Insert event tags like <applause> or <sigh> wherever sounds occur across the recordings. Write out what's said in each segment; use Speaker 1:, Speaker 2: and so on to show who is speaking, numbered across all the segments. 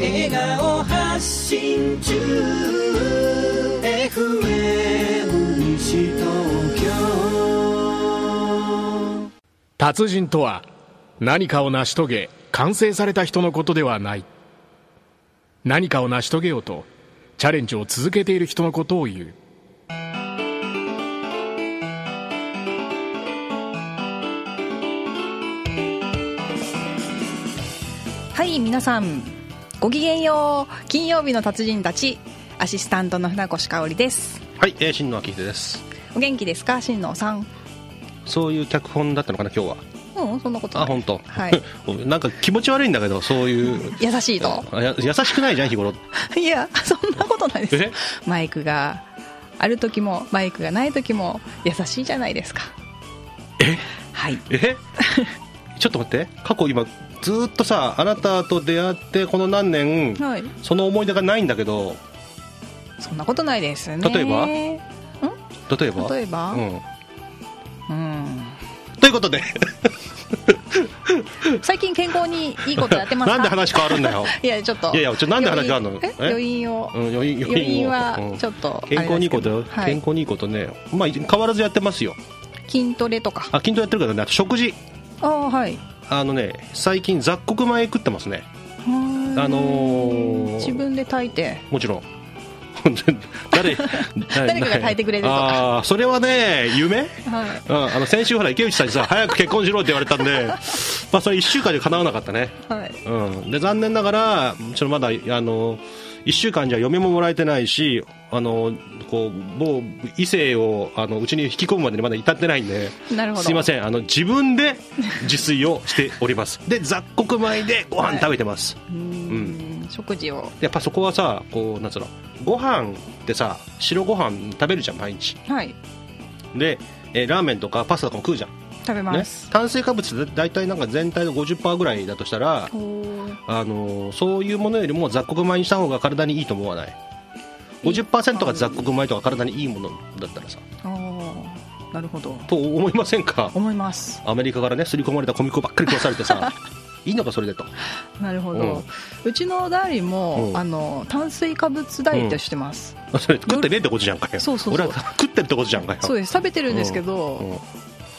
Speaker 1: 笑顔発信中。FM 西東京
Speaker 2: 達人とは何かを成し遂げ完成された人のことではない。何かを成し遂げようとチャレンジを続けている人のことを言う。
Speaker 3: はい皆さん。ごきげんよう。金曜日の達人たちアシスタントの船越香織です。
Speaker 4: はい、えー、新野明秀です。
Speaker 3: お元気ですか？新野さん。
Speaker 4: そういう脚本だったのかな今日は。
Speaker 3: うんそんなことない。
Speaker 4: あ本当。
Speaker 3: はい。<laughs>
Speaker 4: なんか気持ち悪いんだけどそういう。
Speaker 3: 優しいと？
Speaker 4: あや優しくないじゃん日頃。<laughs>
Speaker 3: いやそんなことないです。
Speaker 4: え？
Speaker 3: マイクがある時もマイクがない時も優しいじゃないですか。
Speaker 4: え？
Speaker 3: はい。
Speaker 4: え？ちょっと待って。過去今ずーっとさあなたと出会ってこの何年
Speaker 3: はい。
Speaker 4: その思い出がないんだけど。
Speaker 3: そんなことないですね。
Speaker 4: 例えば？
Speaker 3: ん？
Speaker 4: 例えば？
Speaker 3: 例えば？
Speaker 4: うん。
Speaker 3: うん。
Speaker 4: ということで。<laughs>
Speaker 3: 最近健康にいいことやってますか？
Speaker 4: なんで話変わるんだよ。<laughs>
Speaker 3: いやちょっと。
Speaker 4: いやいやちょなんで話変わるの？
Speaker 3: え？
Speaker 4: え？
Speaker 3: 余韻を。
Speaker 4: うん余韻
Speaker 3: 余韻は
Speaker 4: うん。
Speaker 3: ちょっと
Speaker 4: 健康にいいこと？よ、
Speaker 3: あれですけど。
Speaker 4: 健康にいいことね。まあ変わらずやってますよ。
Speaker 3: はい、筋トレとか。
Speaker 4: あ筋トレやってるからね。あと食事
Speaker 3: ああはい。
Speaker 4: あのね最近雑穀米食ってますね。
Speaker 3: あの
Speaker 4: ー
Speaker 3: 自分で炊いて。
Speaker 4: もちろん。<laughs> 誰
Speaker 3: 誰かが炊いてくれるとか。
Speaker 4: ああそれはね夢？
Speaker 3: はい。
Speaker 4: うん、あの先週ほら池内さんにさ早く結婚しろって言われたんで <laughs> まあそれ1週間で叶わなかったね、
Speaker 3: はい。
Speaker 4: うん、で残念ながらちょっとまだあの1週間じゃ嫁ももらえてないしあのこう某異性をあのうちに引き込むまでにまだ至ってないんで
Speaker 3: なるほど。
Speaker 4: すいません。あの自分で自炊をしております。<laughs> で雑穀米でご飯食べてます、
Speaker 3: うーん。食事を。
Speaker 4: やっぱそこはさこうなんつうの？ご飯ってさ白ご飯食べるじゃん毎日。
Speaker 3: はい。
Speaker 4: で、えーラーメンとかパスタとかも食うじゃん。
Speaker 3: 食べ
Speaker 4: ね
Speaker 3: ます、、
Speaker 4: 炭水化物って大体なんか全体の50%ぐらいだとしたら、あのーそういうものよりも雑穀米にした方が体にいいと思わない？50%が雑穀米とか体にいいものだったらさ。
Speaker 3: なるほど。
Speaker 4: と思いませんか？
Speaker 3: 思います。
Speaker 4: アメリカからね刷り込まれた小麦粉ばっかり食わされてさ。<laughs> いいのかそれでと。
Speaker 3: なるほど、うちのダーリンも、
Speaker 4: うん。
Speaker 3: あの炭水化物ダイエットしてます、
Speaker 4: それ食ってねえってことじゃんかよ。
Speaker 3: そうそう
Speaker 4: 俺は食ってるってことじゃんかよ。
Speaker 3: そうです。食べてるんですけど、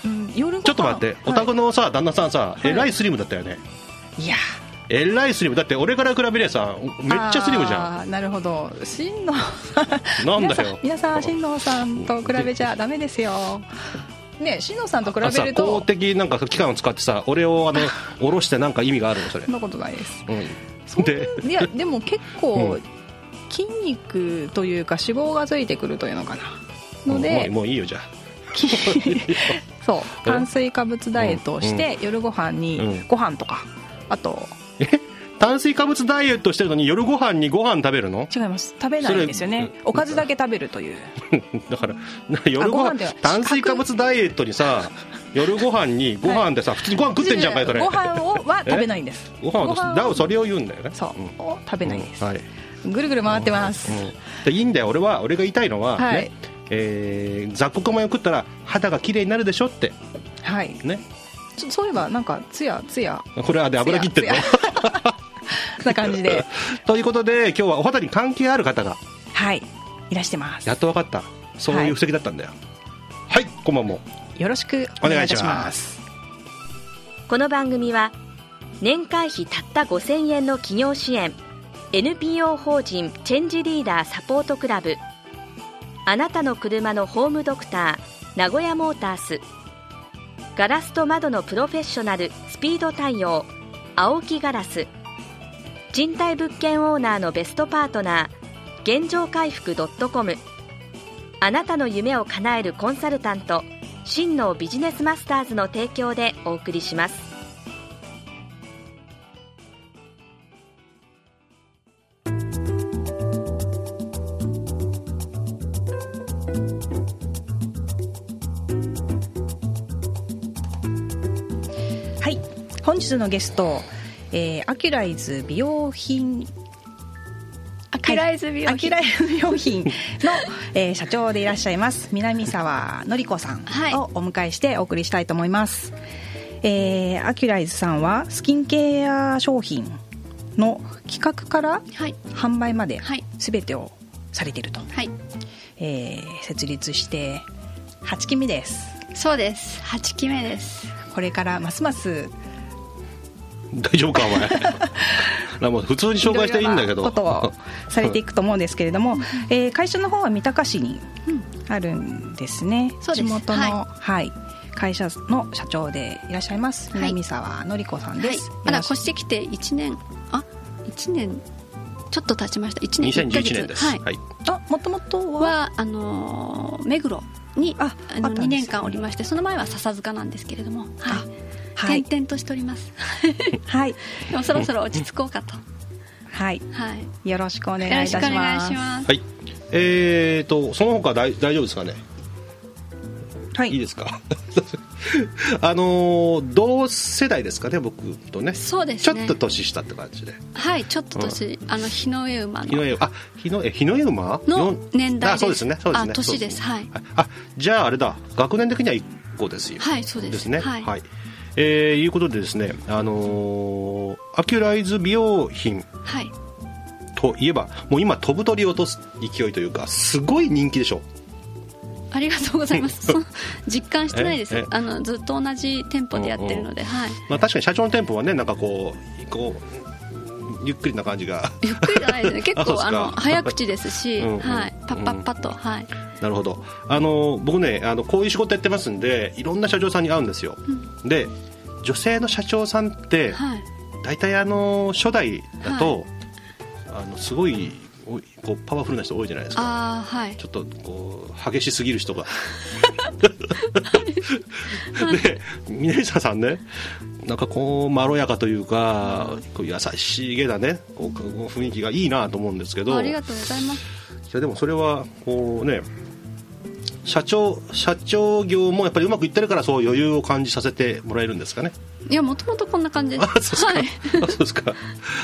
Speaker 4: うん。
Speaker 3: うん。夜
Speaker 4: ちょっと待って、お宅のさ旦那さんさ、
Speaker 3: い。
Speaker 4: えらいスリムだったよね。
Speaker 3: いや
Speaker 4: えらいスリム。だって俺から比べりゃさめっちゃスリムじゃ
Speaker 3: ゃんなるほど。新野
Speaker 4: んなんだよ。<laughs>
Speaker 3: 皆さん皆さん新野さんと比べちゃダメですよ。ね新野さんと比べると。
Speaker 4: 的なんか機関を使ってさ俺をあの下ろしてなんか意味があるの？それ。
Speaker 3: そんなことないです。
Speaker 4: うん。で
Speaker 3: いやでも結構、
Speaker 4: うん。
Speaker 3: 筋肉というか脂肪がついてくるというのかな。の
Speaker 4: も
Speaker 3: で
Speaker 4: うもういいよじゃあ。<laughs>
Speaker 3: そう
Speaker 4: え？
Speaker 3: 炭水化物ダイエットをして、夜ご飯に
Speaker 4: うん。
Speaker 3: ご飯とかあと
Speaker 4: 炭水化物ダイエットしてるのに夜ご飯にご飯食べるの？
Speaker 3: 違います。食べないんですよね。おかずだけ食べるという。<laughs>
Speaker 4: だからな夜ご飯
Speaker 3: ご飯
Speaker 4: 炭水化物ダイエットにさ夜ご飯にご飯でさ普通にご飯食ってんじゃんかよそれ。
Speaker 3: ご飯をは食べないんです。
Speaker 4: ご飯を
Speaker 3: ご飯を
Speaker 4: だからそれを言うんだよね。
Speaker 3: そう、
Speaker 4: ん。
Speaker 3: を食べないんです、
Speaker 4: はい。
Speaker 3: ぐるぐる回ってます、
Speaker 4: うん。でいいんだよ。俺は俺が言いたいのは、
Speaker 3: はい。
Speaker 4: ねえー雑穀米を食ったら肌が綺麗になるでしょって。
Speaker 3: はい。
Speaker 4: ね。
Speaker 3: そういえばなんかツヤツヤ。
Speaker 4: これはで油切ってるの？
Speaker 3: ツ <laughs> な感じで。<laughs>
Speaker 4: ということで今日はお肌に関係ある方が
Speaker 3: はい。いらしてます。
Speaker 4: やっと分かった。そういう布石だったんだよ。はい、こんばんも。
Speaker 3: よろしくお願いします。
Speaker 5: この番組は年会費たった5000円の企業支援 NPO 法人チェンジリーダーサポートクラブあなたの車のホームドクター名古屋モータースガラスと窓のプロフェッショナルスピード対応青木ガラス。賃貸物件オーナーのベストパートナー現状回復 .com あなたの夢を叶えるコンサルタント真のビジネスマスターズの提供でお送りします。
Speaker 3: 本日のゲスト、えーあきゅらいず美養品
Speaker 6: あきゅらいず美養品。
Speaker 3: あきゅらいず美養品の、<laughs> えー社長でいらっしゃいます南沢典子さん
Speaker 6: はい。
Speaker 3: をお迎えしてお送りしたいと思います、えーあきゅらいずさんはスキンケア商品の企画から
Speaker 6: はい。
Speaker 3: 販売まで
Speaker 6: はい。
Speaker 3: 全てをされていると、
Speaker 6: はい。
Speaker 3: えー設立して8期目です。
Speaker 6: そうです。8期目です。
Speaker 3: これからますます <laughs>
Speaker 4: 大丈夫かお前。<laughs> 普通に紹介していいんだけど。
Speaker 3: ことをされていくと思うんですけれども、えー会社の方は三鷹市にあるんですね、
Speaker 6: そうです。
Speaker 3: 地元の、
Speaker 6: は
Speaker 3: はい。会社の社長でいらっしゃいます
Speaker 6: はい。
Speaker 3: 南沢のり子さん
Speaker 6: はい
Speaker 3: です、
Speaker 6: まだ
Speaker 3: よろし
Speaker 6: 越してきて1年あ1年ちょっと経ちました。1年1ヶ
Speaker 4: 2011
Speaker 6: 月
Speaker 4: 年です、
Speaker 6: はい。
Speaker 4: はい。
Speaker 3: あもともとは？
Speaker 6: はあのー目黒に
Speaker 3: あ
Speaker 6: あの2
Speaker 3: あったんですね。
Speaker 6: 年間おりましてその前は笹塚なんですけれども、はい
Speaker 3: はい。
Speaker 6: 転々としております。<laughs>
Speaker 3: はい、
Speaker 6: でもそろそろ落ち着こうかと、
Speaker 3: はい、
Speaker 6: はい、
Speaker 3: よろしくお願いい
Speaker 6: よろしくお
Speaker 3: たします
Speaker 6: 願いします。
Speaker 4: はい。えーとその他大大丈夫ですかね？
Speaker 3: はい。
Speaker 4: いいですか？<laughs> あのー同世代ですかね僕とね。
Speaker 6: そうですね。
Speaker 4: ちょっと年下って感じで。
Speaker 6: はいちょっと年、あの日の上馬の。
Speaker 4: 日の絵あ日のえ日の絵馬？
Speaker 6: の
Speaker 4: よ
Speaker 6: 年代で。す
Speaker 4: あそうですねそうですね。
Speaker 6: あ年です。はい。
Speaker 4: あじゃああれだ。学年的には1個ですよ。
Speaker 6: はいそうです。
Speaker 4: ですね。
Speaker 6: はい。
Speaker 4: はいえーいうことでですねあのーアキュライズ美容品
Speaker 6: はい。
Speaker 4: といえばもう今飛ぶ鳥を落とす勢いというかすごい人気でしょ
Speaker 6: ありがとうございます。<laughs> 実感してないです。
Speaker 4: ええ。
Speaker 6: あのずっと同じ店舗でやってるので、はい。
Speaker 4: まあ確かに社長の店舗はねなんかこうこうゆっくりな感じが。
Speaker 6: ゆっくりじゃないですね。<laughs> 結構あの早口ですし、
Speaker 4: うんうん
Speaker 6: はい、パッパッパッと、はい。
Speaker 4: なるほど。あの僕ねあのこういう仕事やってますんでいろんな社長さんに会うんですよ、で女性の社長さんって
Speaker 6: はい。
Speaker 4: 大体あの初代だと、あのすごいこうパワフルな人多いじゃないですか。
Speaker 6: ああはい。
Speaker 4: ちょっとこう激しすぎる人が <laughs> で南沢さんねなんかこうまろやかというかこう優しげなねこうこう雰囲気がいいなと思うんですけど。
Speaker 6: ありがとうございます。
Speaker 4: いやでもそれはこうね社長社長業もやっぱりうまくいってるからそう余裕を感じさせてもらえるんですかね。
Speaker 6: いやもともとこんな感じ。で <laughs>
Speaker 4: あそうですすか、
Speaker 6: はい。
Speaker 4: あそうですか。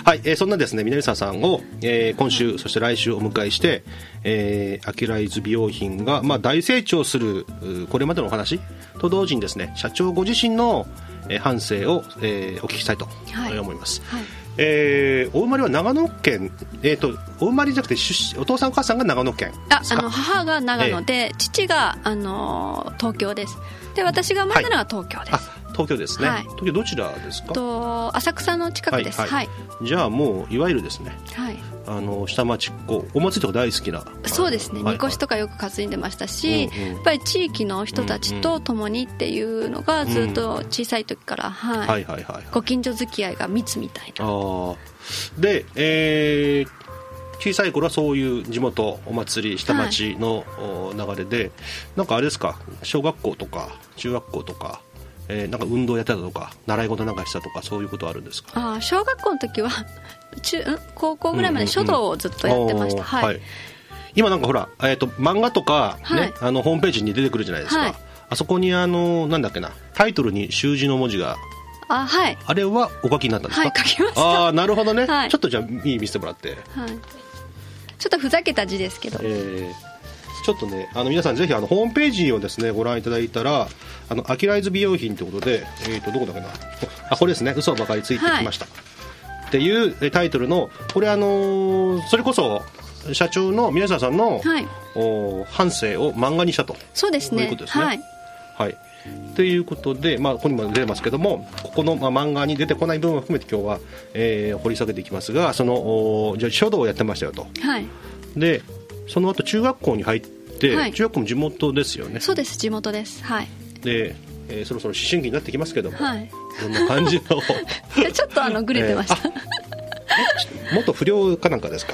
Speaker 4: はい、えーそんなですね南沢さんを、えー今週そして来週お迎えして、えーアキュライズ美容品が、まあ、大成長するこれまでのお話。と同時にですね社長ご自身の、えー反省を、えーお聞きしたいと
Speaker 6: はい。
Speaker 4: 思います、
Speaker 6: はい
Speaker 4: えーお生まれは長野県、えー、とお生まれじゃなくて出身お父さんお母さんが長野県
Speaker 6: ああの母が長野で、父があの東京です。で私が生まれたのが東京です、
Speaker 4: あ東京ですね、
Speaker 6: はい。
Speaker 4: 東京どちらですか？
Speaker 6: と浅草の近くです。
Speaker 4: は
Speaker 6: はい。い、
Speaker 4: じゃあもういわゆるですね
Speaker 6: はい。
Speaker 4: あの下町っ子お祭りとか大好きな
Speaker 6: そうですね、
Speaker 4: はい
Speaker 6: みこしとかよく担いでましたし、
Speaker 4: うんうん。
Speaker 6: やっぱり地域の人たちと共にっていうのがずっと小さい時から、はい。
Speaker 4: はいはいはいはい。
Speaker 6: ご近所付き合いが密みたいな。
Speaker 4: あー。で、えー小さい頃はそういう地元お祭り下町のお流れで、なんかあれですか？小学校とか中学校とか、えーなんか運動やってたとか習い事なんかしたとかそういうことあるんですか？
Speaker 6: あー小学校の時は中ん高校ぐらいまで書道をずっとやってました、
Speaker 4: あー
Speaker 6: はい、
Speaker 4: 今なんかほら、えー、と漫画とか、ね
Speaker 6: はい。
Speaker 4: あのホームページに出てくるじゃないですか、
Speaker 6: はい。
Speaker 4: あそこにあのなんだっけなタイトルに習字の文字が
Speaker 6: あはい。
Speaker 4: あれはお書きになったんですか、
Speaker 6: はい書きました。
Speaker 4: ああなるほどね、
Speaker 6: はい。
Speaker 4: ちょっとじゃあ見見せてもらって。
Speaker 6: はい、ちょっとふざけた字ですけど。
Speaker 4: えーちょっとねあの皆さんぜひあのホームページをですねご覧いただいたらあのアキライズ美容品ということで、えー、とどこだっけな。あこれですね。嘘ばかりついてきました、っていうえータイトルのこれあのーそれこそ社長の皆沢さんの、
Speaker 6: はい。
Speaker 4: お反省を漫画にしたと。
Speaker 6: そうですね。
Speaker 4: いうことですね。
Speaker 6: はい。
Speaker 4: はい。ということで、まあ、ここにも出てますけどもここの、まあ、漫画に出てこない部分を含めて今日は、えー掘り下げていきますがそのおじゃあ書道をやってましたよと。
Speaker 6: はい。
Speaker 4: でその後中学校に入って、
Speaker 6: はい。
Speaker 4: 中学校も地元ですよね。
Speaker 6: そうです地元です。はい。
Speaker 4: で、えーそろそろ思春期になってきますけども、
Speaker 6: はい。
Speaker 4: どんな感じの？
Speaker 6: で <laughs> ちょっとあのグレてました、
Speaker 4: 元不良かなんかですか？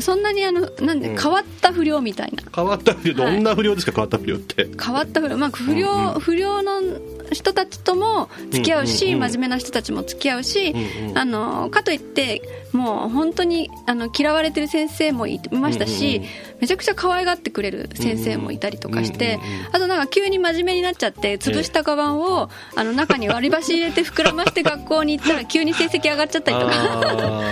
Speaker 6: そんなにあのなんで
Speaker 4: うん。
Speaker 6: 変わった不良みたいな、
Speaker 4: 変わった不良？どんな不良ですか、変わった不良って？
Speaker 6: 変わった不良。まあ不良、
Speaker 4: うんうん。
Speaker 6: 不良の人たちとも付き合うし、
Speaker 4: うんうんうん。
Speaker 6: 真面目な人たちも付き合うし、
Speaker 4: うんうん。
Speaker 6: あのかといってもう本当にあの嫌われてる先生もいましたし、
Speaker 4: うんうんうん
Speaker 6: めちゃくちゃ可愛がってくれる先生もいたりとかして、あとなんか急に真面目になっちゃって潰したカバンを、あの中に割り箸入れて膨らまして学校に行ったら <laughs> 急に成績上がっちゃったりとか。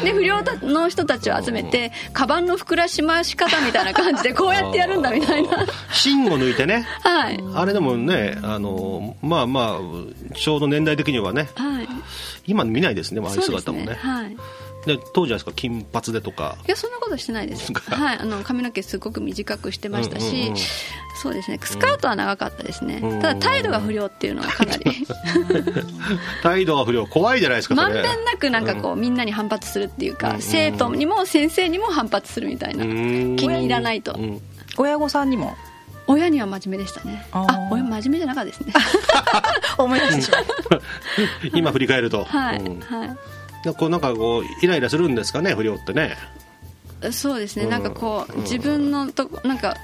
Speaker 6: <laughs> で不良の人たちを集めてカバンの膨らし回し方みたいな感じで <laughs> こうやってやるんだみたいな。
Speaker 4: 芯を抜いてね。
Speaker 6: はい。
Speaker 4: あれでもねあのまあまあちょうど年代的にはね。
Speaker 6: はい。
Speaker 4: 今見ないですねああいう姿もね。
Speaker 6: はい
Speaker 4: で当時はですか？金髪でとか。
Speaker 6: いやそんなことしてないです。はい。あの髪の毛すごく短くしてましたし、
Speaker 4: うんうんうん。
Speaker 6: そうですね。スカートは長かったですね、
Speaker 4: うん。
Speaker 6: ただ態度が不良っていうのはかなり。<laughs>
Speaker 4: 態度が不良。怖いじゃないですか
Speaker 6: まんべんなくなんかこう、みんなに反発するっていうか、
Speaker 4: うん
Speaker 6: 生徒にも先生にも反発するみたいな、
Speaker 4: うん。
Speaker 6: 気に入らないと、
Speaker 4: うん。
Speaker 3: 親御さんにも？
Speaker 6: 親には真面目でしたね。
Speaker 3: あ
Speaker 6: 親真面目じゃなかったですね。<laughs>
Speaker 3: 思い出し <laughs>
Speaker 4: 今振り返ると、
Speaker 6: はい、
Speaker 4: うん。
Speaker 6: は
Speaker 4: でこうなんかこうイライラするんですかね不良ってね。
Speaker 6: いそうですね、
Speaker 4: うん。
Speaker 6: なんかこう、
Speaker 4: うん。
Speaker 6: 自分のとこなんか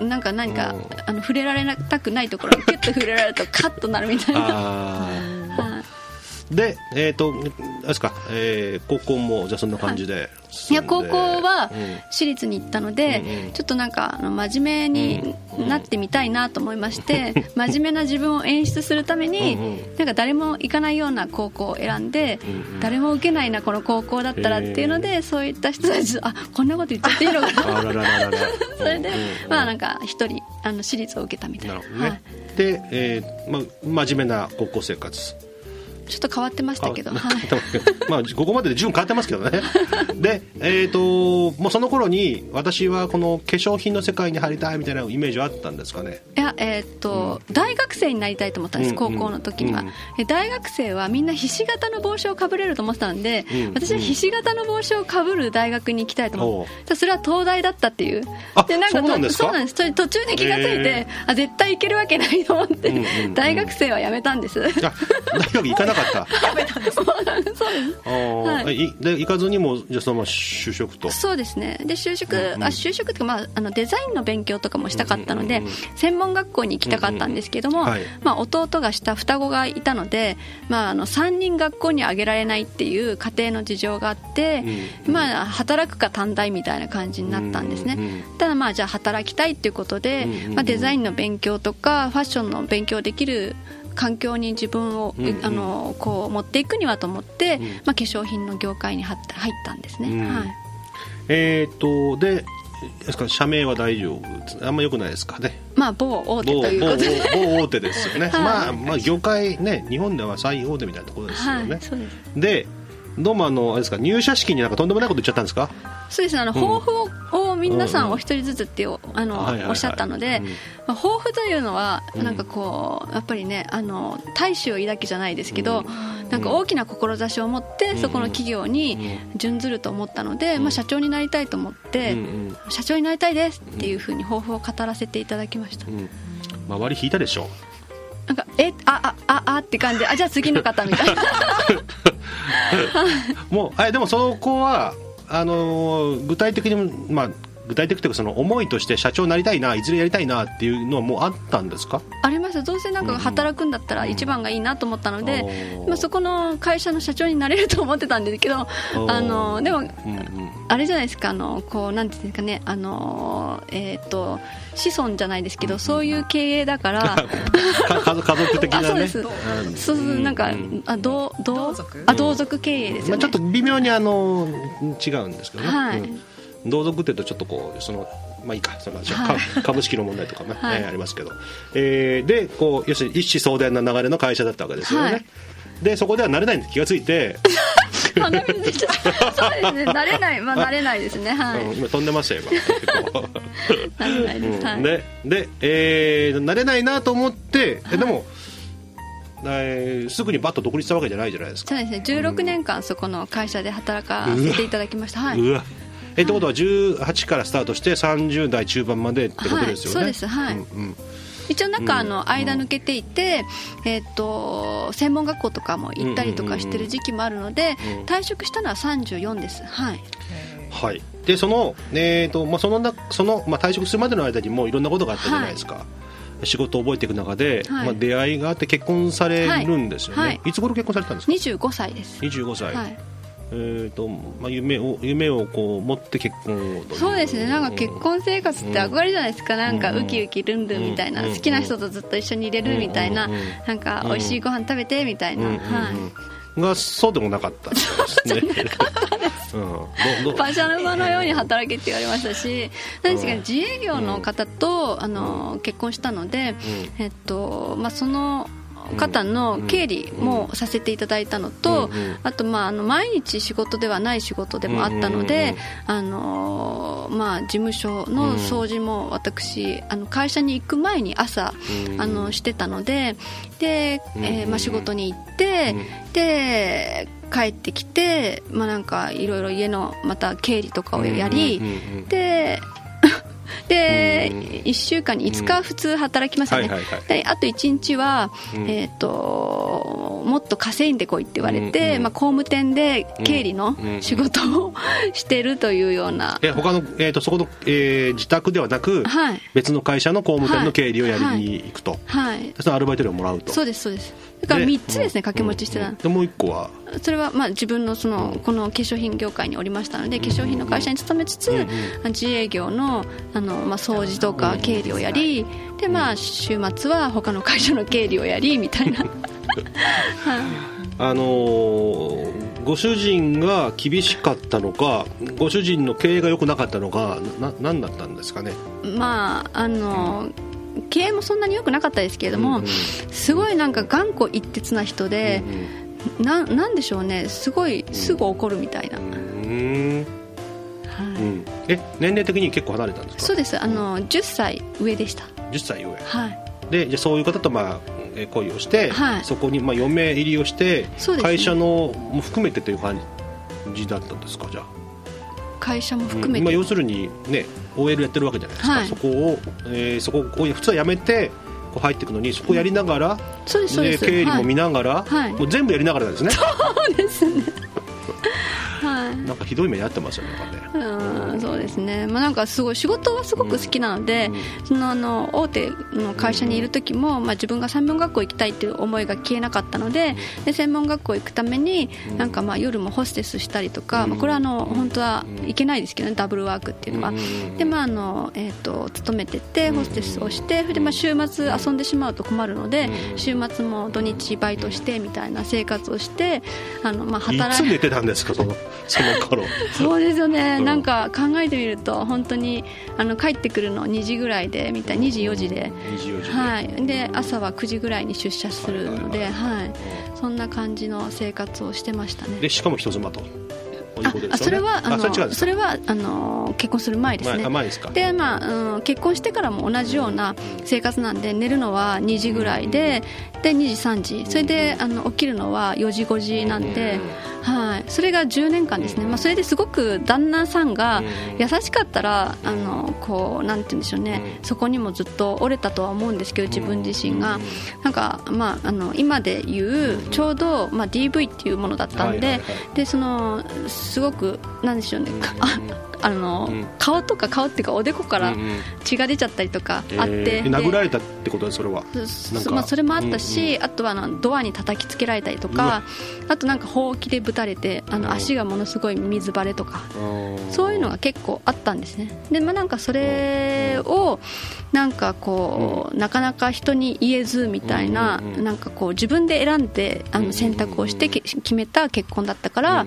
Speaker 6: なんか何か、
Speaker 4: うん。
Speaker 6: あの触れられたくないところにキュッと触れられるとカッとなるみたいな、
Speaker 4: でえっ、とあれですか、えー高校もじゃあそんな感じで
Speaker 6: い。
Speaker 4: 進んで。
Speaker 6: や高校は
Speaker 4: うん。
Speaker 6: 私立に行ったので、
Speaker 4: うんうん。
Speaker 6: ちょっとなんかあの真面目になってみたいなと思いまして、<laughs> 真面目な自分を演出するために、
Speaker 4: うんうん。
Speaker 6: なんか誰も行かないような高校を選んで、
Speaker 4: うんうん。
Speaker 6: 誰も受けないなこの高校だったらっていうので、そういった人たちとあこんなこと言っちゃっていいのかな。<laughs> <laughs> それで、
Speaker 4: うんうん
Speaker 6: まあなんか一人あの私立を受けたみたいな。
Speaker 4: なるほどね、
Speaker 6: はい、
Speaker 4: で、えーま、真面目な高校生活
Speaker 6: ちょっと変わってましたけど、はい、
Speaker 4: まあ、ここまでで順変わってますけどね。<laughs> で、えー、ともうその頃に私はこの化粧品の世界に入りたいみたいなイメージはあったんですかね？
Speaker 6: いやえーっと、大学生になりたいと思ったんです、
Speaker 4: うん
Speaker 6: 高校の時には、
Speaker 4: うん
Speaker 6: え大学生はみんなひし形の帽子をかぶれると思ってたんで、
Speaker 4: うん。
Speaker 6: 私はひし形の帽子をかぶる大学に行きたいと思って、それは東大だったっていう。
Speaker 4: あ
Speaker 6: でなんか
Speaker 4: そうなんですか？
Speaker 6: そうなんです。それ途中で気がついて
Speaker 4: へ、
Speaker 6: あ絶対行けるわけないと思って、
Speaker 4: うんうんうん。
Speaker 6: 大学生は辞めたんです。
Speaker 4: あ大学行かなかった。
Speaker 6: そうです。
Speaker 4: あー、
Speaker 6: はい。
Speaker 4: いで行かずにもじゃあそのまま就職？と
Speaker 6: そうですね。で就職、
Speaker 4: うんうん。
Speaker 6: あ就職っていうか、まあ、あのデザインの勉強とかもしたかったので、
Speaker 4: うんうんうん。
Speaker 6: 専門学校に行きたかったんですけども、
Speaker 4: うんうん。はい。
Speaker 6: まあ、弟が下双子がいたので、まあ、あの3人学校にあげられないっていう家庭の事情があって、
Speaker 4: うん
Speaker 6: まあ、働くか短大みたいな感じになったんですね、
Speaker 4: うんうん
Speaker 6: ただまあじゃあ働きたいっていうことで、
Speaker 4: うんうんうん。
Speaker 6: まあ、デザインの勉強とかファッションの勉強できる環境に自分を、
Speaker 4: うんうん。
Speaker 6: あのこう持っていくにはと思って、
Speaker 4: うん。
Speaker 6: まあ、化粧品の業界に入った入ったんですね、
Speaker 4: うん。
Speaker 6: はい。
Speaker 4: えっ、とでですか社名は大丈夫あんま良くないですかね。
Speaker 6: まあ某大手
Speaker 4: 某
Speaker 6: ということで。
Speaker 4: 某某大手ですよね、<laughs>
Speaker 6: はい。
Speaker 4: まあまあ業界ね日本では最大手みたいなところですよね、
Speaker 6: はいで
Speaker 4: どうもあのあれですか入社式になんかとんでもないこと言っちゃったんですか？
Speaker 6: そうですねあの
Speaker 4: うん。
Speaker 6: 抱負を,、を皆さんお一人ずつっていうあの、おっしゃったので、
Speaker 4: うん。
Speaker 6: まあ、抱負というのは
Speaker 4: うん。
Speaker 6: なんかこうやっぱりねあの大志を抱きじゃないですけど、なんか大きな志を持ってそこの企業に準ずると思ったので、まあ、社長になりたいと思って、社長になりたいですっていうふうに抱負を語らせていただきました、
Speaker 4: うん。周り引いたでしょ
Speaker 6: なんかえああああって感じであじゃあ次の方みたいな <laughs>
Speaker 4: もうあでもそこはあのー具体的にまあ具体的というかその思いとして社長になりたいないずれやりたいなっていうのはもうあったんですか？
Speaker 6: あります。どうせなんか働くんだったら一番がいいなと思ったので、
Speaker 4: うん。
Speaker 6: まあ、そこの会社の社長になれると思ってたんですけどあのでも
Speaker 4: うんうん。
Speaker 6: あれじゃないですか。あのこうなんていうんですかね。あのえっ、と子孫じゃないですけどそういう経営だから <laughs>
Speaker 4: か家族家族的なね。
Speaker 6: あそうです。
Speaker 4: ん。
Speaker 6: そうなんか
Speaker 4: うん。
Speaker 6: あ同同
Speaker 3: 同族？
Speaker 6: あ同族経営ですよね、
Speaker 4: まあ、ちょっと微妙にあの違うんですけどね、
Speaker 6: はい。
Speaker 4: うん同族っていうとちょっとこうそのまあいいかその株式の問題とかね、<laughs>
Speaker 6: はい。
Speaker 4: えーありますけど、えーでこう要するに一子相伝な流れの会社だったわけですよね、
Speaker 6: はい。
Speaker 4: でそこでは慣れないんで気がついて、
Speaker 6: 鼻水出ちゃそうですね。慣れない。まあ慣れないですね。はい、
Speaker 4: うん今飛んでましたよ今。結 <laughs> 構
Speaker 6: 慣れないです、はい、
Speaker 4: でで、えー慣れないなと思って、えでも、えーすぐにバッと独立したわけじゃないじゃないですか、
Speaker 6: そうですね。16年間そこの会社で働かせていただきました。はい。う
Speaker 4: わえってことは18からスタートして30代中盤までってことですよね、
Speaker 6: はいそうですはい。
Speaker 4: うんうん。
Speaker 6: 一応なんかあの間抜けていて、えっと専門学校とかも行ったりとかしてる時期もあるので
Speaker 4: うん
Speaker 6: 退職したのは34です。はい。
Speaker 4: はい、でその,、えーとまあ、そのなその、まあ、退職するまでの間にもいろんなことがあったじゃないですか、仕事を覚えていく中で、
Speaker 6: はい。
Speaker 4: まあ、出会いがあって結婚されるんですよね、
Speaker 6: はい。い。
Speaker 4: つ頃結婚されたんですか
Speaker 6: ？25歳です。
Speaker 4: 25歳、
Speaker 6: はい
Speaker 4: えーとまあ、夢を夢をこう持って結婚を
Speaker 6: そうですね。なんか結婚生活って憧れじゃないですか、なんかウキウキルンルンみたいな、
Speaker 4: うん
Speaker 6: 好きな人とずっと一緒にいれるみたいな、
Speaker 4: うん
Speaker 6: なんか美味しいご飯食べてみたいな、
Speaker 4: うんうんうん
Speaker 6: はい、
Speaker 4: がそうでもなかったですね。<laughs> うん。
Speaker 6: 馬車の馬のように働けって言われましたし。何ですかね自営業の方とあの結婚したので、えっとまあ、その方の経理もさせていただいたのと、あと、まあ、あの毎日仕事ではない仕事でもあったので、あのまあ、事務所の掃除も私あの会社に行く前に朝あのしてたのでで、えーまあ、仕事に行ってで帰ってきて、まあ、なんかいろいろ家のまた経理とかをやりでで1週間に5日普通働きますよね、であと1日は、えー、ともっと稼いでこいって言われて、まあ、工務店で経理の仕事を <laughs> してるというような、
Speaker 4: え他の、えー、とそこの、えー自宅ではなく、
Speaker 6: はい。
Speaker 4: 別の会社の工務店の経理をやりに行くと、
Speaker 6: はい。
Speaker 4: でそのアルバイト料をもらうと。
Speaker 6: そうですそうですだから
Speaker 4: で
Speaker 6: 3つですね掛け持ちしてた。
Speaker 4: でもう一個は？
Speaker 6: それはまあ自分のそのこの化粧品業界におりましたので化粧品の会社に勤めつつ自営業のあのまあ掃除とか経理をやりでまあ週末は他の会社の経理をやりみたいな。<laughs>
Speaker 4: あのーご主人が厳しかったのかご主人の経営が良くなかったのかな何だったんですかね？
Speaker 6: まああの経営もそんなに良くなかったですけれどもすごいなんか頑固一徹な人でななんでしょうねすごいすぐ怒るみたいな、
Speaker 4: うーん。
Speaker 6: はい。
Speaker 4: うん。え年齢的に結構離れたんですか？
Speaker 6: そうです。あの10歳上でした。
Speaker 4: 10歳上。
Speaker 6: はい。
Speaker 4: でじゃあそういう方とまあえー恋をして、
Speaker 6: はい。
Speaker 4: そこにまあ嫁入りをして、
Speaker 6: ね。
Speaker 4: 会社のも含めてという感じだったんですか？じゃあ、
Speaker 6: 会社も含めて、
Speaker 4: まあ、要するにね OL やってるわけじゃないですか、
Speaker 6: はい。
Speaker 4: そこを、えーそこを普通は辞めてこう入っていくのにそこをやりながら、
Speaker 6: そうですそうです。
Speaker 4: 経理も見
Speaker 6: はい
Speaker 4: ながら、
Speaker 6: はい。
Speaker 4: もう全部やりながらですね。
Speaker 6: そうですねはい。
Speaker 4: なんかひどい目に遭ってますよねなんかね。
Speaker 6: うんそうですね、まあ、なんかすごい仕事はすごく好きなので、そのあの大手の会社にいる時も、まあ、自分が専門学校行きたいっていう思いが消えなかったのでで専門学校行くためになんかまあ夜もホステスしたりとか、まあ、これはあの本当はいけないですけどねダブルワークっていうのは。でまああのえー、と勤めててホステスをしてでまあ週末遊んでしまうと困るので週末も土日バイトしてみたいな生活をしてあの、まあ、
Speaker 4: い
Speaker 6: 働い
Speaker 4: てたんですかその <laughs> その頃。
Speaker 6: そうですよね、
Speaker 4: うん。
Speaker 6: なんか考えてみると本当にあの帰ってくるの2時ぐらいでみたい2時4時で、
Speaker 4: 24時で、
Speaker 6: はい、で朝は9時ぐらいに出社するので、
Speaker 4: はい
Speaker 6: はいそんな感じの生活をしてましたね。
Speaker 4: でしかも人妻と。
Speaker 6: あそれはあの
Speaker 4: それ
Speaker 6: はあの結婚する前ですね。
Speaker 4: で
Speaker 6: まあ、うん、結婚してからも同じような生活なんで寝るのは2時ぐらいでで2時3時。それであの起きるのは4時5時なんで、はい、それが10年間ですね、まあ、それですごく旦那さんが優しかったらあのこうなんて言うんでしょうね。そこにもずっと折れたとは思うんですけど自分自身が。なんか、まあ、あの今で言うちょうど、まあ、DV っていうものだったんででそのすごくなんでしょうね。か <laughs> ああの、
Speaker 4: うん。
Speaker 6: 顔とか顔っていうかおでこから血が出ちゃったりとかあって、
Speaker 4: えー
Speaker 6: で
Speaker 4: 殴られたってこと？それは。
Speaker 6: まあ、それもあったし、あとはあのドアに叩きつけられたりとかあとなんかほうきでぶたれてあの足がものすごい水バレとか。そういうのが結構あったんですね。で、まあ、なんかそれをなんかこう、なかなか人に言えずみたいな,、なんかこう自分で選んであの選択をしてけ決めた結婚だったから、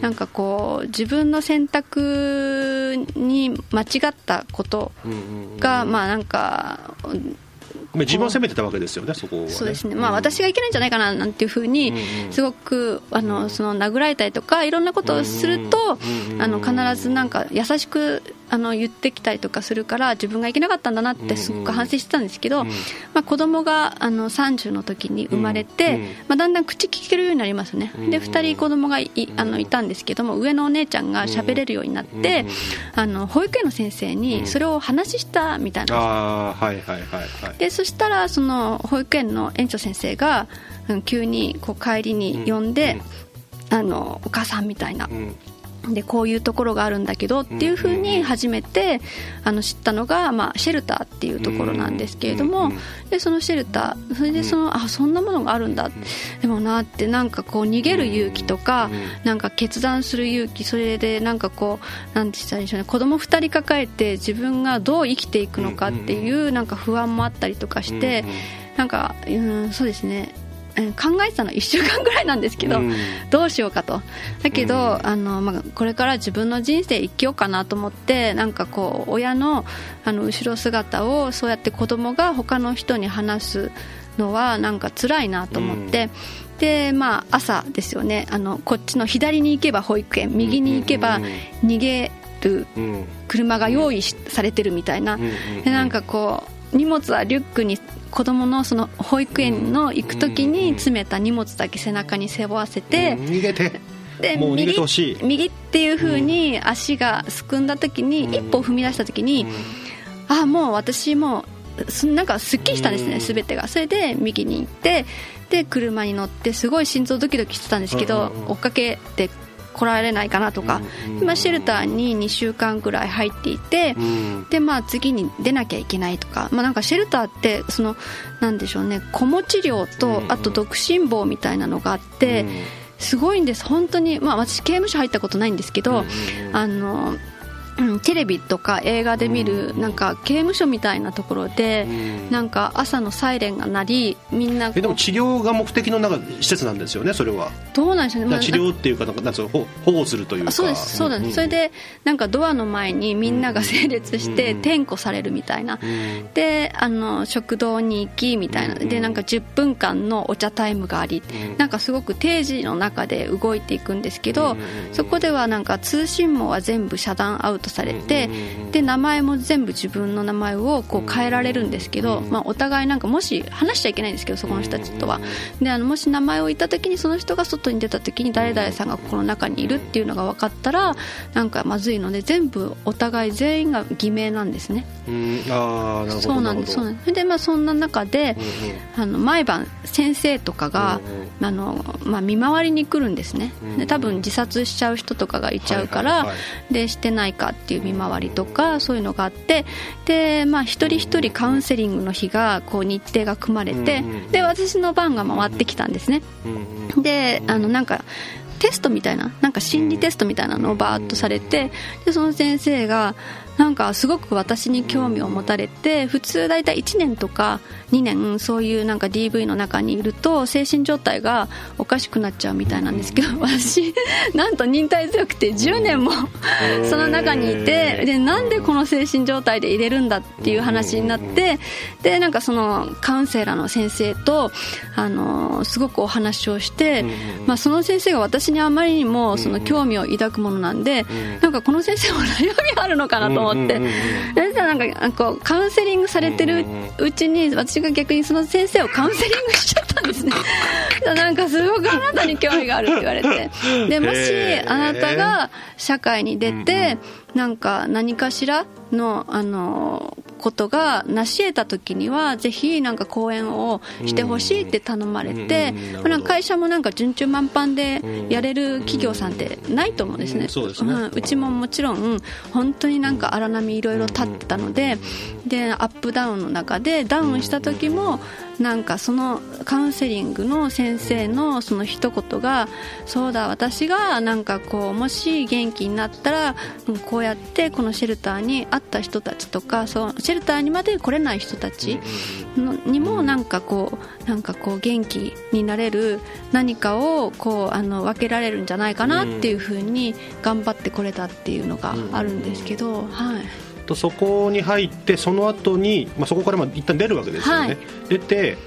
Speaker 6: なんかこう自分の選択に間違ったことが、まあなんか
Speaker 4: まあ自分を責めてたわけですよねそこはね。
Speaker 6: そうですね、まあ、私がいけないんじゃないかななんていうふうに、すごくあのその殴られたりとか、いろんなことをすると、あの必ずなんか優しくあの言ってきたりとかするから、自分がいけなかったんだなってすごく反省してたんですけど、まあ、子供があの30の時に生まれて、まあ、だんだん口聞けるようになりますね、で2人子供がいあのいたんですけども、上のお姉ちゃんが喋れるようになって、あの保育園の先生にそれを話したみたいな。んです
Speaker 4: ああはいはいはいはい。
Speaker 6: でそしたらその保育園の園長先生が、うん急にこう帰りに呼んで、あのお母さんみたいな、でこういうところがあるんだけどっていうふうに初めてあの知ったのが、まあ、シェルターっていうところなんですけれども、でそのシェルターそれでその、あそんなものがあるんだ、でもなってなんかこう逃げる勇気とか、なんか決断する勇気それでなんかこうなんて言ったらいいんでしょうね子供2人抱えて自分がどう生きていくのかっていうなんか不安もあったりとかして、なんか、うん、そうですね。えー考えてたの1週間ぐらいなんですけど、
Speaker 4: うん。
Speaker 6: どうしようかと。だけど、
Speaker 4: うん。
Speaker 6: あのまあ、これから自分の人生生きようかなと思ってなんかこう親のあの後ろ姿をそうやって子供が他の人に話すのはなんか辛いなと思って、でまあ朝ですよね。あのこっちの左に行けば保育園右に行けば逃げる
Speaker 4: うん。
Speaker 6: 車が用意しされてるみたいな、
Speaker 4: うんうん。
Speaker 6: でなんかこう荷物はリュックに子供のその保育園の行く時に詰めた荷物だけ背中に背負わせて、
Speaker 4: うん逃げて。
Speaker 6: で右右っていう風に足がすくんだ時に、
Speaker 4: うん。
Speaker 6: 一歩踏み出した時に、あもう私もうすなんかすっきりしたんですね、
Speaker 4: うん。
Speaker 6: すべてが。それで右に行ってで車に乗ってすごい心臓ドキドキしてたんですけど、
Speaker 4: うんうんうん。
Speaker 6: 追っかけて来られないかなとか、
Speaker 4: うん
Speaker 6: 今シェルターに2週間ぐらい入っていて、
Speaker 4: うん。
Speaker 6: でまあ、次に出なきゃいけないとか,、まあ、なんかシェルターってそのなんでしょうね子持ち料とあと独身房みたいなのがあって、すごいんです。本当に、まあ、私刑務所入ったことないんですけど、あのうんテレビとか映画で見るなんか刑務所みたいなところでなんか朝のサイレンが鳴りみんな
Speaker 4: えでも治療が目的のなんか施設なんですよねそれは。
Speaker 6: どうなんでしょうね、
Speaker 4: 治療っていうかなんかなんつうの保保護するというか。
Speaker 6: あそうです。そうです、それでなんかドアの前にみんなが整列して
Speaker 4: うん。
Speaker 6: 点呼されるみたいな、
Speaker 4: うん。
Speaker 6: であの食堂に行きみたいな。
Speaker 4: うん。
Speaker 6: でなんか10分間のお茶タイムがあり
Speaker 4: うん。
Speaker 6: なんかすごく定時の中で動いていくんですけど
Speaker 4: うん。
Speaker 6: そこではなんか通信網は全部遮断アウトされて
Speaker 4: うん
Speaker 6: で名前も全部自分の名前をこう変えられるんですけど、まあ、お互いなんかもし話しちゃいけないんですけどそこの人たちとは。であのもし名前を言った時にその人が外に出た時に誰々さんがここの中にいるっていうのが分かったらなんかまずいので全部お互い全員が偽名なんですね。
Speaker 4: うん。ああなるほど
Speaker 6: そうなんですそう
Speaker 4: な
Speaker 6: んです。で、まあ、そんな中であの毎晩先生とかが
Speaker 4: うん
Speaker 6: あの、まあ、見回りに来るんですね。
Speaker 4: うん
Speaker 6: で多分自殺しちゃう人とかがいちゃうから、でしてないかっていう見回りとかそういうのがあってで、まあ、一人一人カウンセリングの日がこう日程が組まれて
Speaker 4: うん
Speaker 6: で私の番が回ってきたんですね。であのなんかテストみたいななんか心理テストみたいなのをバーッとされてでその先生がなんかすごく私に興味を持たれて普通大体1年とか2年そういうなんか DV の中にいると精神状態がおかしくなっちゃうみたいなんですけど私なんと忍耐強くて10年もその中にいてでなんでこの精神状態で入れるんだっていう話になってでなんかそのカウンセラーの先生とあのすごくお話をして、まあ、その先生が私にあまりにもその興味を抱くものなんで、なんかこの先生も悩みあるのかなと思って、そしたらなんかこうカウンセリングされてるうちに私が逆にその先生をカウンセリングしちゃったんですね。<laughs> なんかすごくあなたに興味があるって言われて。でもしあなたが社会に出てなんか何かしらのあのことが成し得た時にはぜひなんか講演をしてほしいって頼まれて
Speaker 4: うん
Speaker 6: 会社もなんか順調満帆でやれる企業さんってないと思うんですね。
Speaker 4: うんそうですね。
Speaker 6: んうちももちろん本当になんか荒波いろいろ立ってたのででアップダウンの中でダウンした時もなんかそのカウンセリングの先生のその一言がそうだ私がなんかこうもし元気になったらうんこうやってこのシェルターに会った人たちとかそうシェルターにまで来れない人たち。のにもなんかこうなんかこう元気になれる何かをこうあの分けられるんじゃないかなっていうふうに頑張ってこれたっていうのがあるんですけど、はい。
Speaker 4: とそこに入ってその後に、まあ、そこからまあ一旦出るわけですよね、
Speaker 6: はい。
Speaker 4: 出て、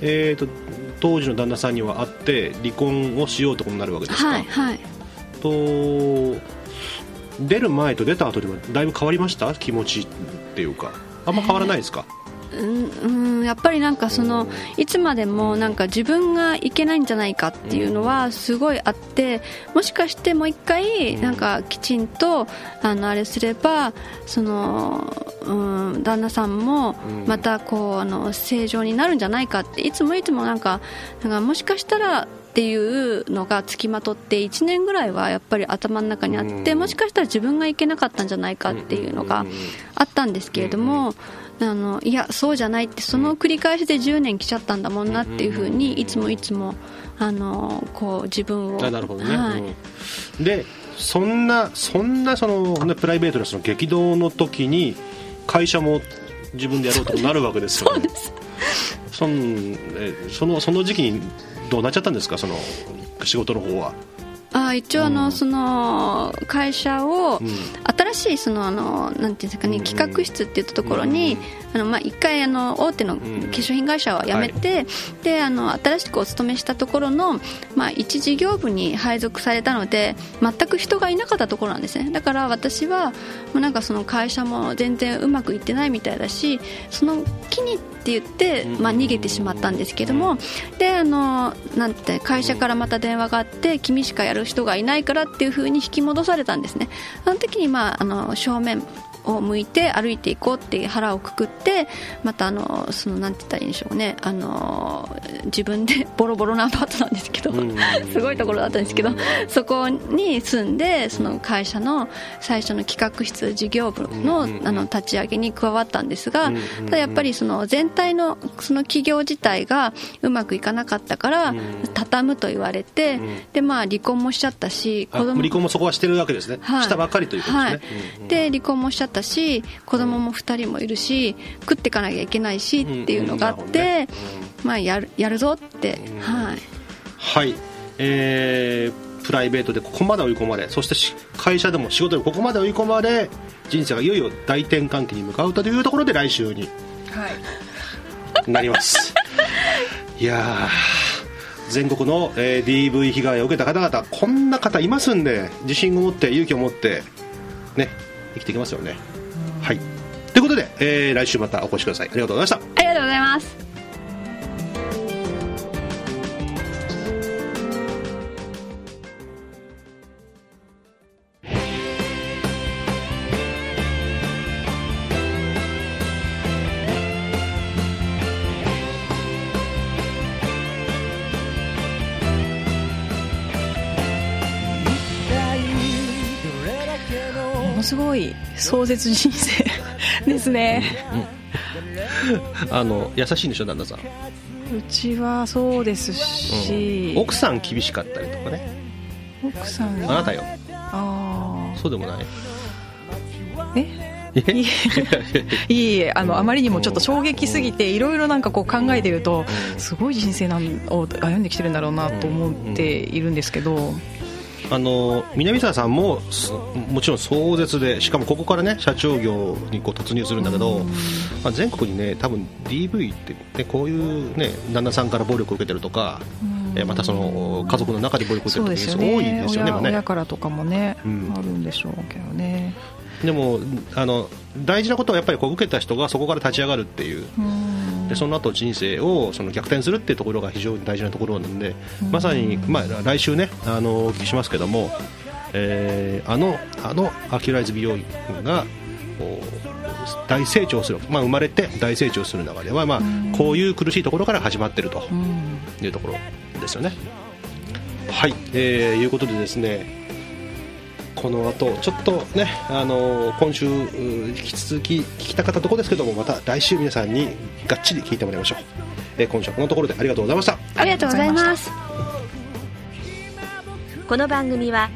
Speaker 4: えー、と当時の旦那さんには会って離婚をしようとになるわけですか、
Speaker 6: はいはい。
Speaker 4: と出る前と出た後ではだいぶ変わりました？気持ちっていうか。あんま変わらないですか、
Speaker 6: うんうんやっぱりなんかそのいつまでもなんか自分がいけないんじゃないかっていうのはすごいあってもしかしてもう一回なんかきちんとあのあれすればその、うん、旦那さんもまたこうあの正常になるんじゃないかっていつもいつもなんかなんかもしかしたらっていうのがつきまとって1年ぐらいはやっぱり頭の中にあってもしかしたら自分がいけなかったんじゃないかっていうのがあったんですけれどもあのいやそうじゃないってその繰り返しで10年来ちゃったんだもんなっていうふうにいつもいつもあのこう自分を。
Speaker 4: あなるほどね、
Speaker 6: はい。
Speaker 4: うん。でそんなそんなその、ね、プライベートなその激動の時に会社も自分でやろうとなるわけですよね。<laughs> そそのその時期にどうなっちゃったんですか？その仕事の方は
Speaker 6: あ一応あの、
Speaker 4: うん。
Speaker 6: その会社を、
Speaker 4: うん。
Speaker 6: 新しいそのあのなんていうんですかね、
Speaker 4: うん。
Speaker 6: 企画室っていったところに、あのまあ一回あの大手の化粧品会社は辞めて、であの新しくお勤めしたところのまあ一事業部に配属されたので全く人がいなかったところなんですね。だから私はもうなんかその会社も全然うまくいってないみたいだしその木にって言って、まあ、逃げてしまったんですけどもであのなんて会社からまた電話があって君しかやる人がいないからっていう風に引き戻されたんですね。あの時に、まあ、あの正面を向いて歩いていこうって腹をくくってまたあのそのなんて言ったらいいんでしょうね。あの自分で <laughs> ボロボロなアパートなんですけど
Speaker 4: うん
Speaker 6: すごいところだったんですけどそこに住んでその会社の最初の企画室事業部の
Speaker 4: うん
Speaker 6: あの立ち上げに加わったんですが
Speaker 4: うん
Speaker 6: ただやっぱりその全体のその企業自体がうまくいかなかったから
Speaker 4: うん。
Speaker 6: 畳むと言われて
Speaker 4: ん。
Speaker 6: でまあ離婚もしちゃったし
Speaker 4: あ離婚もそこはしてるわけですね、
Speaker 6: はい。
Speaker 4: したばっかりということですね、
Speaker 6: はい。で離婚もしちゃったし子供も2人もいるし食っていかなきゃいけないしっていうのがあっ
Speaker 4: うんうん。なる
Speaker 6: てまあやるやるぞって。はい。
Speaker 4: はい。えープライベートでここまで追い込まれそしてし会社でも仕事でもここまで追い込まれ人生がいよいよ大転換期に向かうというところで来週に
Speaker 3: はい。
Speaker 4: なります。<laughs> いやー全国の、えー DV 被害を受けた方々こんな方いますんで自信を持って勇気を持ってね生きていきますよね。はい。ということで、えー来週またお越しください。ありがとうございました。
Speaker 6: ありがとうございます。
Speaker 3: すごい壮絶人生ですね。
Speaker 4: あの優しいんでしょ旦那さん、
Speaker 3: うちはそうですし、
Speaker 4: 奥さん厳しかったりとかね。
Speaker 3: 奥さん
Speaker 4: あなたよ。
Speaker 3: あ
Speaker 4: そうでもない。
Speaker 3: ーえ？いえ。<laughs> いえいえあのあまりにもちょっと衝撃すぎていろいろなんかこう考えてるとすごい人生なんを歩んできてるんだろうなと思っているんですけど
Speaker 4: あの南沢さんもすもちろん壮絶でしかもここからね社長業にこう突入するんだけど、まあ、全国にね多分 DV って、ね、こういうね旦那さんから暴力を受けてるとか、えまたその家族の中で暴力を受けてる
Speaker 3: そうですよ
Speaker 4: ケース多いですよね。
Speaker 3: 親親からとかもね、
Speaker 4: うん。
Speaker 3: あるんでしょうけどね。
Speaker 4: でもあの大事なことはやっぱりこう受けた人がそこから立ち上がるっていう。
Speaker 3: うん
Speaker 4: でその後人生をその逆転するっていうところが非常に大事なところなんで、まさに、まあ、来週ねあのお聞きしますけども、えーあのあのアキュライズ美容院が大成長する、まあ、生まれて大成長する中では、まあ、こういう苦しいところから始まってると
Speaker 3: うん。
Speaker 4: いうところですよね。はい、えーいうことでですねこの後ちょっとね、あの今週う引き続き聞きたかったところですけどもまた来週皆さんにがっちり聞いてもらいましょう、えー今週はこのところでありがとうございました。
Speaker 6: ありがとうございます。
Speaker 5: この番組は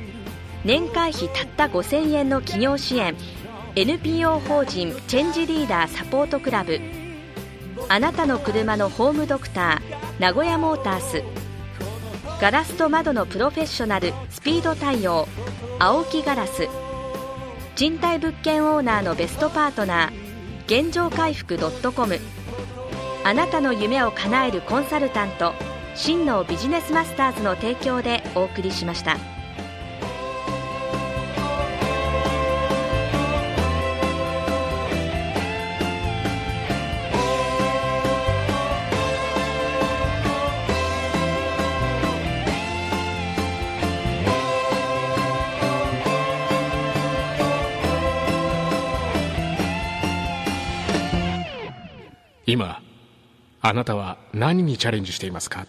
Speaker 5: 年会費たった5000円の企業支援 NPO 法人チェンジリーダーサポートクラブあなたの車のホームドクター名古屋モータースガラスと窓のプロフェッショナルスピード対応青木ガラス賃貸物件オーナーのベストパートナー現状回復 .com あなたの夢を叶えるコンサルタント真のビジネスマスターズの提供でお送りしました。
Speaker 2: 今あなたは何にチャレンジしていますか？